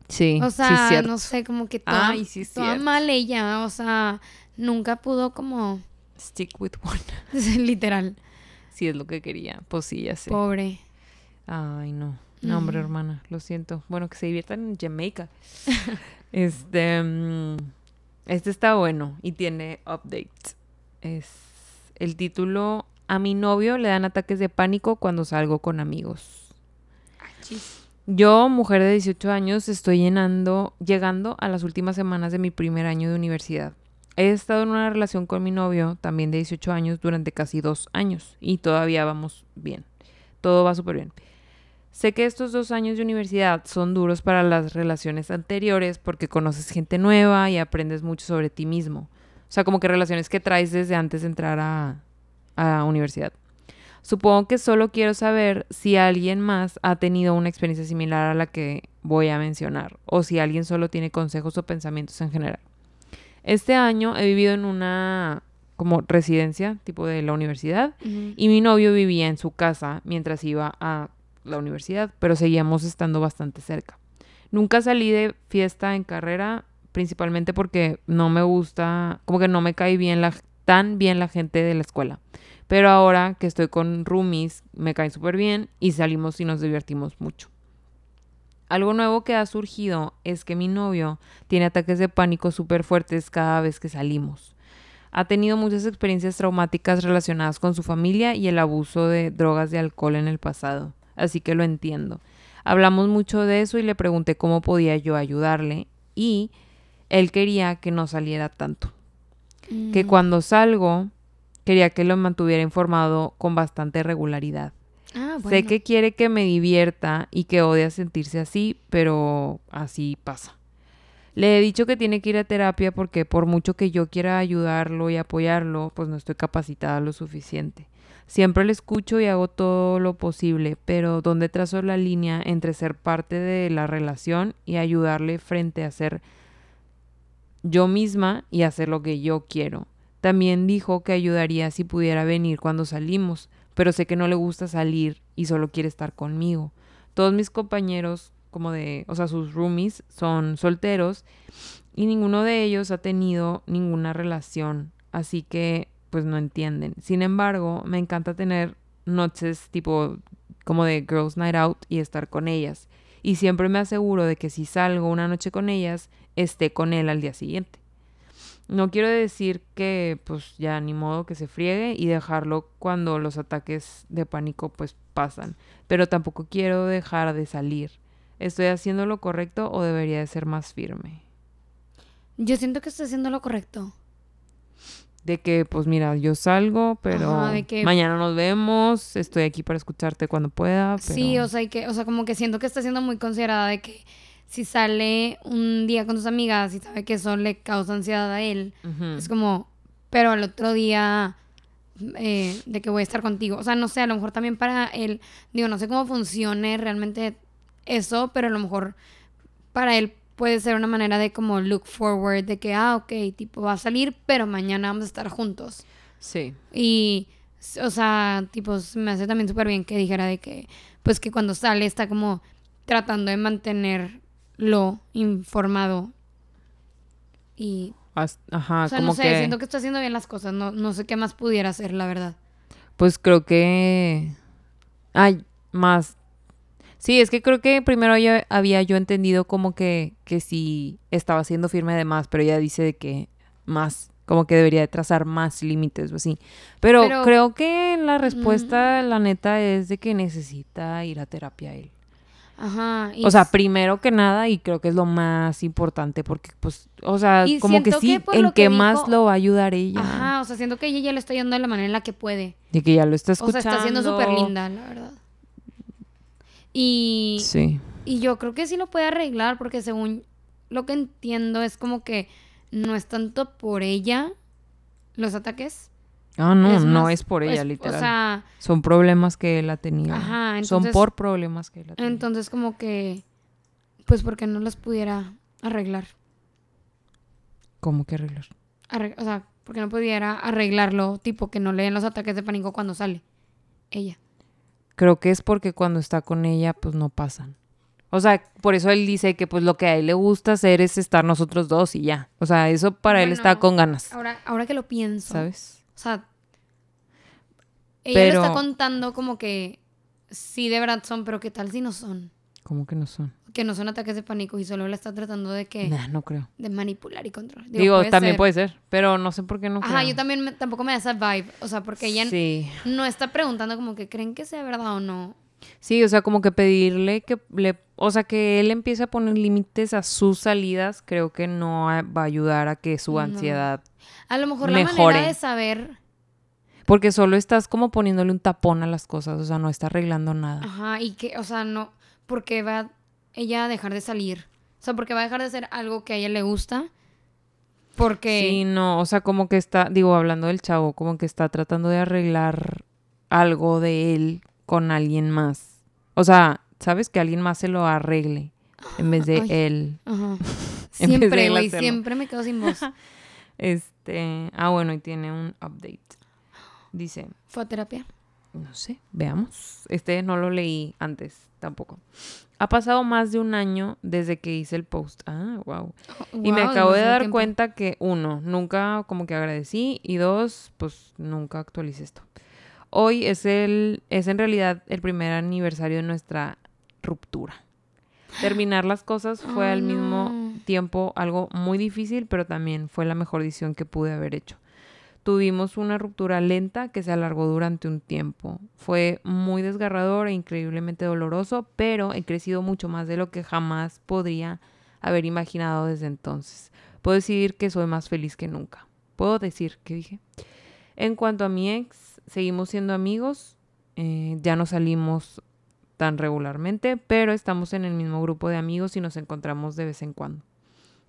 B: sí,
A: O
B: sí,
A: sea,
B: cierto.
A: no sé, como que toda,
B: Ay, sí,
A: toda mal ella. O sea, nunca pudo como...
B: Stick with one.
A: Literal.
B: Si es lo que quería, pues sí, ya sé.
A: Pobre.
B: Ay, no. No, hombre, hermana, lo siento. Bueno, que se diviertan en Jamaica. este, mm, este está bueno y tiene updates. Es el título A mi novio le dan ataques de pánico cuando salgo con amigos. Yo, mujer de 18 años, estoy llenando, llegando a las últimas semanas de mi primer año de universidad. He estado en una relación con mi novio, también de 18 años, durante casi dos años y todavía vamos bien. Todo va súper bien. Sé que estos dos años de universidad son duros para las relaciones anteriores porque conoces gente nueva y aprendes mucho sobre ti mismo. O sea, como que relaciones que traes desde antes de entrar a, a universidad. Supongo que solo quiero saber si alguien más ha tenido una experiencia similar a la que voy a mencionar o si alguien solo tiene consejos o pensamientos en general. Este año he vivido en una como residencia tipo de la universidad y mi novio vivía en su casa mientras iba a la universidad, pero seguíamos estando bastante cerca. Nunca salí de fiesta en carrera, principalmente porque no me gusta, como que no me cae bien la, tan bien la gente de la escuela. Pero ahora que estoy con roomies, me caen súper bien y salimos y nos divertimos mucho. Algo nuevo que ha surgido es que mi novio tiene ataques de pánico súper fuertes cada vez que salimos. Ha tenido muchas experiencias traumáticas relacionadas con su familia y el abuso de drogas y alcohol en el pasado, así que lo entiendo. Hablamos mucho de eso y le pregunté cómo podía yo ayudarle y él quería que no saliera tanto. Que
A: Mm.
B: cuando salgo quería que lo mantuviera informado con bastante regularidad.
A: Ah,
B: Sé que quiere que me divierta y que odia sentirse así, pero así pasa. Le he dicho que tiene que ir a terapia porque por mucho que yo quiera ayudarlo y apoyarlo, pues no estoy capacitada lo suficiente. Siempre le escucho y hago todo lo posible, pero ¿dónde trazo la línea entre ser parte de la relación y ayudarle frente a ser yo misma y hacer lo que yo quiero? También dijo que ayudaría si pudiera venir cuando salimos, pero sé que no le gusta salir y solo quiere estar conmigo. Todos mis compañeros, como de, o sea, sus roomies, son solteros y ninguno de ellos ha tenido ninguna relación, así que pues no entienden. Sin embargo, me encanta tener noches tipo como de Girls Night Out y estar con ellas. Y siempre me aseguro de que si salgo una noche con ellas, esté con él al día siguiente. No quiero decir que pues ya ni modo que se friegue y dejarlo cuando los ataques de pánico pues pasan, pero tampoco quiero dejar de salir. ¿Estoy haciendo lo correcto o debería de ser más firme?
A: Yo siento que estoy haciendo lo correcto.
B: De que pues mira, yo salgo, pero
A: Ajá, de que-
B: mañana nos vemos, estoy aquí para escucharte cuando pueda. Pero...
A: Sí, o sea, y que, o sea, como que siento que está siendo muy considerada de que si sale un día con tus amigas y sabe que eso le causa ansiedad a él, es como, pero al otro día eh, de que voy a estar contigo. O sea, no sé, a lo mejor también para él, digo, no sé cómo funcione realmente eso, pero a lo mejor para él puede ser una manera de como look forward, de que, ah, ok, tipo, va a salir, pero mañana vamos a estar juntos.
B: Sí.
A: Y, o sea, tipo, me hace también súper bien que dijera de que, pues que cuando sale está como tratando de mantenerlo informado. Y,
B: Ajá,
A: o sea,
B: como
A: no sé,
B: que...
A: siento que está haciendo bien las cosas. No, no sé qué más pudiera hacer, la verdad.
B: Pues creo que hay más. Sí, es que creo que primero ya había yo entendido como que, que sí estaba siendo firme de más, pero ella dice de que más, como que debería de trazar más límites o así. Pero,
A: Pero-
B: creo que la respuesta, la neta, es de que necesita ir a terapia él.
A: Ajá. y
B: O sea, primero que nada, y creo que es lo más importante, porque pues, o sea,
A: Y
B: como que sí,
A: que
B: ¿en
A: lo que
B: qué más
A: dijo-
B: lo va a ayudar ella?
A: Ajá, o sea, siento que ella ya lo está yendo de la manera en la que puede.
B: De que ya lo está
A: O sea,
B: escuchando.
A: está siendo súper linda, la verdad. Y,
B: Sí.
A: y yo creo que sí lo puede arreglar porque según lo que entiendo es como que no es tanto por ella los ataques.
B: Ah, no,
A: es
B: no es por ella,
A: es-
B: literal.
A: O sea,
B: Son problemas que él ha tenido.
A: Ajá,
B: Son
A: entonces-
B: por problemas que él ha tenido.
A: entonces como que, pues porque no los pudiera arreglar.
B: ¿Cómo que arreglar?
A: Arre- o sea, porque no pudiera arreglarlo, tipo que no le den los ataques de pánico cuando sale ella.
B: Creo que es porque cuando está con ella, pues no pasan. O sea, por eso él dice que pues lo que a él le gusta hacer es estar nosotros dos y ya. O sea, eso para él está con ganas,
A: Ahora, ahora que lo pienso,
B: ¿sabes?
A: o sea, ella
B: Pero-
A: lo está contando como que sí de verdad son, pero qué tal si no son,
B: ¿Cómo que no son?
A: que no son ataques de pánico y solo la está tratando de que
B: Nah, no creo.
A: de manipular y controlar.
B: Digo, también
A: ser.
B: puede ser, pero no sé por qué no
A: Ajá,
B: creo.
A: yo también me- tampoco me da esa vibe, o sea, porque ella
B: Sí.
A: no está preguntando como que creen que sea verdad o no.
B: Sí, o sea, como que pedirle que le... O sea, que él empiece a poner límites a sus salidas, creo que no a- va a ayudar a que su
A: No.
B: ansiedad...
A: A lo mejor la
B: Mejore.
A: manera de saber,
B: Porque solo estás como poniéndole un tapón a las cosas, o sea, no está arreglando nada.
A: ajá, y que, o sea, no, porque va ella a dejar de salir. O sea, porque va a dejar de hacer algo que a ella le gusta. Porque
B: Sí, no, o sea, como que está, digo, hablando del chavo, como que está tratando de arreglar algo de él con alguien más. O sea, ¿sabes? Que alguien más se lo arregle en vez de
A: Ay.
B: él.
A: Ajá. Siempre, güey, siempre me quedo sin voz.
B: Este, ah, bueno, y tiene un update. Dice,
A: ¿Fue a terapia?
B: no sé, veamos. Este no lo leí antes tampoco. Ha pasado más de un año desde que hice el post. Ah, wow. Y me acabo de dar
A: tiempo.
B: cuenta que, uno, nunca como que agradecí y dos, pues nunca actualicé esto. Hoy es el, es en realidad el primer aniversario de nuestra ruptura. Terminar las cosas fue al mismo
A: no.
B: tiempo algo muy difícil, pero también fue la mejor decisión que pude haber hecho. Tuvimos una ruptura lenta que se alargó durante un tiempo. Fue muy desgarrador e increíblemente doloroso, pero he crecido mucho más de lo que jamás podría haber imaginado desde entonces. Puedo decir que soy más feliz que nunca. Puedo decir, ¿qué dije? En cuanto a mi ex, seguimos siendo amigos. eh, ya no salimos tan regularmente, pero estamos en el mismo grupo de amigos y nos encontramos de vez en cuando.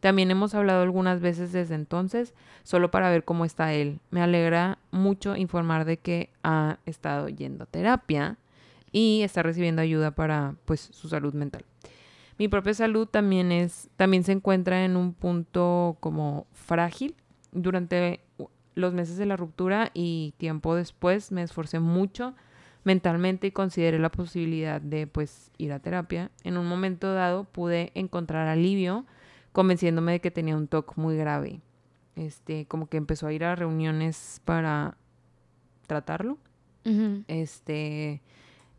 B: También hemos hablado algunas veces desde entonces, solo para ver cómo está él. Me alegra mucho informar de que ha estado yendo a terapia y está recibiendo ayuda para pues su salud mental. Mi propia salud también es también se encuentra en un punto como frágil. Durante los meses de la ruptura y tiempo después me esforcé mucho mentalmente y consideré la posibilidad de pues ir a terapia. En un momento dado pude encontrar alivio convenciéndome de que tenía un TOC muy grave. Este, como que empezó a ir a reuniones para tratarlo. Este,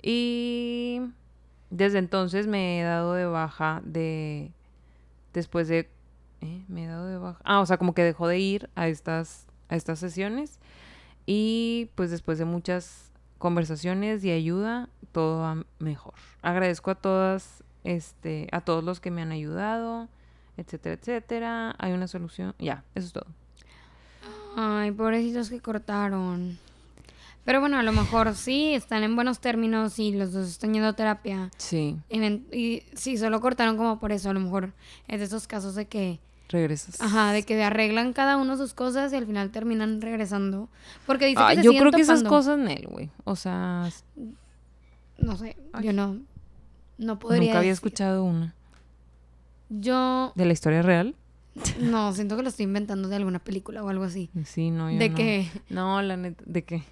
B: y desde entonces me he dado de baja de después de ¿eh? me he dado de baja. Ah, o sea, como que dejó de ir a estas a estas sesiones y pues después de muchas conversaciones y ayuda, todo va mejor. Agradezco a todas este a todos los que me han ayudado etcétera, etcétera. Hay una solución. Ya, eso es todo.
A: Ay, pobrecitos que cortaron. Pero bueno, a lo mejor sí, están en buenos términos y los dos están yendo a terapia.
B: Sí.
A: y sí, solo cortaron como por eso. A lo mejor es de esos casos de que...
B: Regresas.
A: Ajá, de que arreglan cada uno sus cosas y al final terminan regresando. Porque dice que se
B: Yo creo que esas cosas, Nel, güey. O sea...
A: No sé, yo no... No podría
B: Nunca había escuchado una.
A: Yo...
B: ¿De la historia real?
A: No, siento que lo estoy inventando de alguna película o algo así.
B: Sí, no, yo
A: ¿De
B: no.
A: qué?
B: No, la neta, ¿de qué?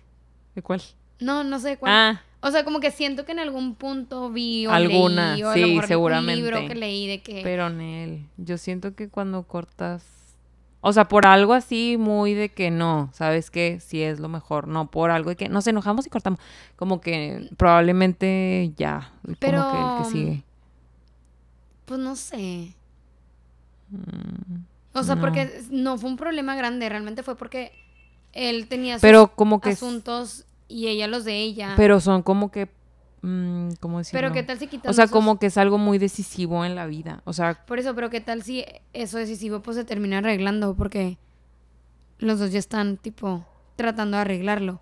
B: ¿De cuál?
A: No, no sé cuál.
B: Ah.
A: O sea, como que siento que en algún punto vi o
B: Alguna,
A: leí, o a
B: sí,
A: lo mejor
B: seguramente.
A: un libro que leí de que...
B: Pero Nel, yo siento que cuando cortas... O sea, por algo así muy de que no, ¿sabes qué? Si es lo mejor, no por algo de que nos enojamos y cortamos. Como que probablemente ya,
A: Pero...
B: como que el que sigue.
A: Pues no sé. O sea, porque no fue un problema grande, realmente fue porque él tenía sus
B: pero como que
A: asuntos y ella los de ella.
B: Pero son como que mmm, ¿cómo decirlo?
A: Pero qué tal si quitan
B: O sea, como que es algo muy decisivo en la vida. O sea,
A: Por eso, pero qué tal si eso decisivo pues se termina arreglando porque los dos ya están tipo tratando de arreglarlo.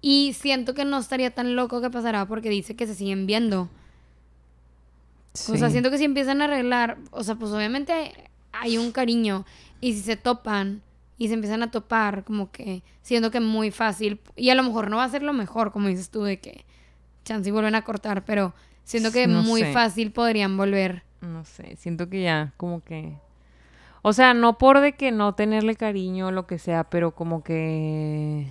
A: Y siento que no estaría tan loco que pasará porque dice que se siguen viendo. O sea, siento que si empiezan a arreglar, o sea, pues obviamente hay un cariño. Y si se topan y se empiezan a topar, como que siento que muy fácil. Y a lo mejor no va a ser lo mejor, como dices tú, de que chance y vuelven a cortar, pero siento que
B: No
A: muy
B: sé.
A: fácil podrían volver.
B: no sé, siento que ya como que o sea, no por de que no tenerle cariño o lo que sea, pero como que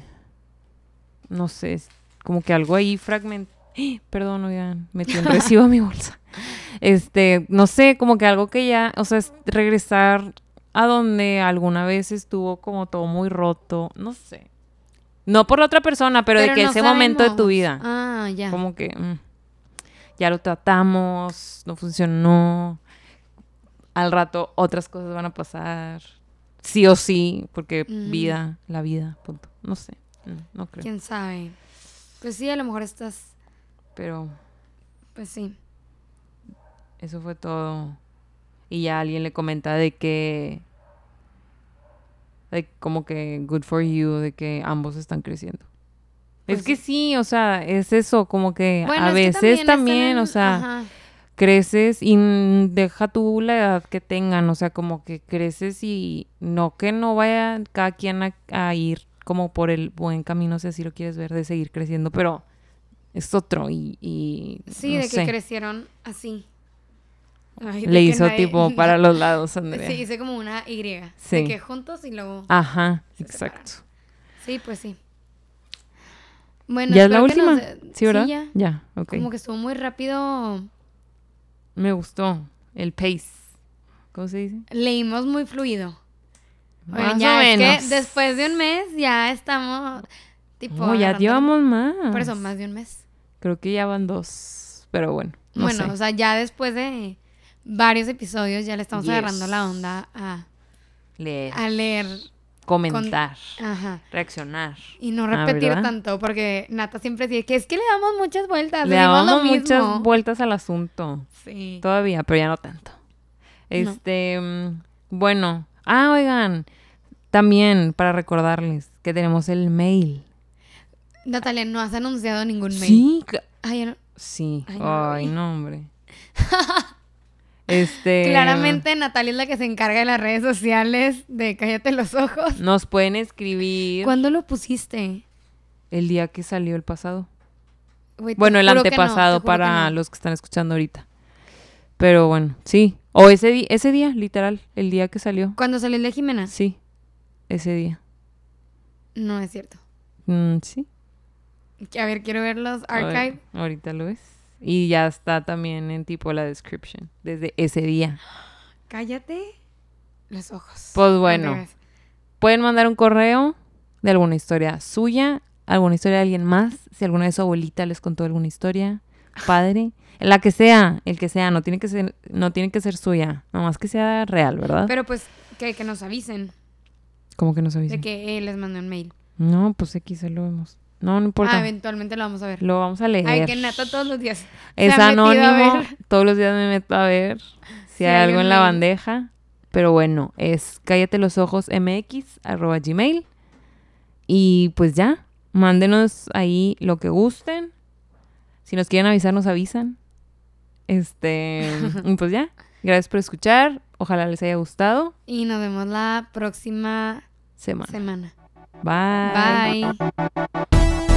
B: no sé, como que algo ahí fragment Perdón, oigan, metí un recibo a mi bolsa. Este, no sé, como que algo que ya, o sea, es regresar a donde alguna vez estuvo como todo muy roto, no sé. No por la otra persona, pero, de que
A: no
B: ese momento de tu vida.
A: Ah, ya.
B: Como que mm, ya lo tratamos, no funcionó. Al rato otras cosas van a pasar. Sí o sí, porque vida, la vida, punto. No sé, no, no creo.
A: ¿Quién sabe? Pues sí, a lo mejor estás...
B: Pero
A: Pues sí.
B: eso fue todo. Y ya alguien le comenta de que. De como que good for you, de que ambos están creciendo.
A: Pues
B: es que sí, o sea, es eso, como que
A: Bueno,
B: a
A: es que
B: veces
A: están
B: también,
A: en-
B: o sea,
A: ajá.
B: creces y deja tú la edad que tengan, o sea, como que creces y no que no vaya cada quien a, a ir como por el buen camino, si así lo quieres ver, de seguir creciendo, pero es otro y, y
A: Sí,
B: no
A: de que crecieron así. Ay,
B: le hizo
A: nadie-
B: tipo para los lados, Andrea.
A: Sí, hice como una Y.
B: Sí.
A: De que juntos y luego...
B: Ajá,
A: Se
B: exacto.
A: Sí, pues sí. Bueno,
B: ¿Ya es la
A: nos
B: última? Sí, ¿verdad?
A: ya.
B: Ya, ok.
A: Como que estuvo muy rápido.
B: Me gustó el pace. ¿Cómo se dice?
A: Leímos muy fluido.
B: Más
A: ya
B: o
A: es
B: menos.
A: que después de un mes ya estamos tipo
B: No, ya llevamos más.
A: Por eso, más de un mes.
B: Creo que ya van dos, pero bueno, no
A: bueno,
B: sé.
A: o sea, ya después de varios episodios ya le estamos
B: Yes.
A: agarrando la onda a,
B: Leer,
A: a leer.
B: comentar,
A: Ajá.
B: reaccionar.
A: Y no repetir tanto, porque Nata siempre dice que es que le damos muchas vueltas.
B: Le
A: lo
B: damos muchas vueltas al asunto.
A: Sí.
B: Todavía, pero ya no tanto. Este, mm, bueno. Ah, oigan, también para recordarles que tenemos el mail.
A: Natalia, no has anunciado ningún mail.
B: Sí,
A: Ay, no-
B: sí.
A: Ay, no
B: Ay, hombre. Este.
A: Claramente Natalia es la que se encarga de las redes sociales de Cállate los ojos.
B: Nos pueden escribir
A: ¿Cuándo lo pusiste?
B: el día que salió el pasado. Bueno, el
A: no,
B: antepasado
A: que
B: para
A: no.
B: los que están escuchando ahorita. Pero bueno, sí. O ese, ese día, literal, el día que salió.
A: ¿Cuándo salió el de Jimena?
B: Sí, ese día.
A: No es cierto.
B: Mm, sí.
A: A ver, quiero ver los
B: ver,
A: archive.
B: ahorita lo ves. Y ya está también en tipo la description. Desde ese día.
A: Cállate los ojos.
B: Pues
A: ¿Dónde
B: bueno. Pueden mandar un correo de alguna historia suya, alguna historia de alguien más. Si alguna vez su abuelita les contó alguna historia, padre, la que sea, el que sea, no tiene que ser, no tiene que ser suya, nomás que sea real, ¿verdad?
A: Pero pues que, que nos avisen
B: Como que nos
A: de
B: avisen.
A: que eh, les mandé un mail.
B: No, pues aquí se lo vemos. No, no importa.
A: Ah, eventualmente lo vamos a ver.
B: lo vamos a leer.
A: Ay, que Nata todos los días.
B: es anónimo. Todos los días me meto a ver si
A: Si
B: hay algo en la bandeja. Pero bueno, es cállate los ojos mx arroba gmail. Y pues ya, mándenos ahí lo que gusten. Si nos quieren avisar, nos avisan. Este, pues ya, gracias por escuchar. Ojalá les haya gustado.
A: Y nos vemos la próxima
B: Semana.
A: semana.
B: Bye.
A: Bye.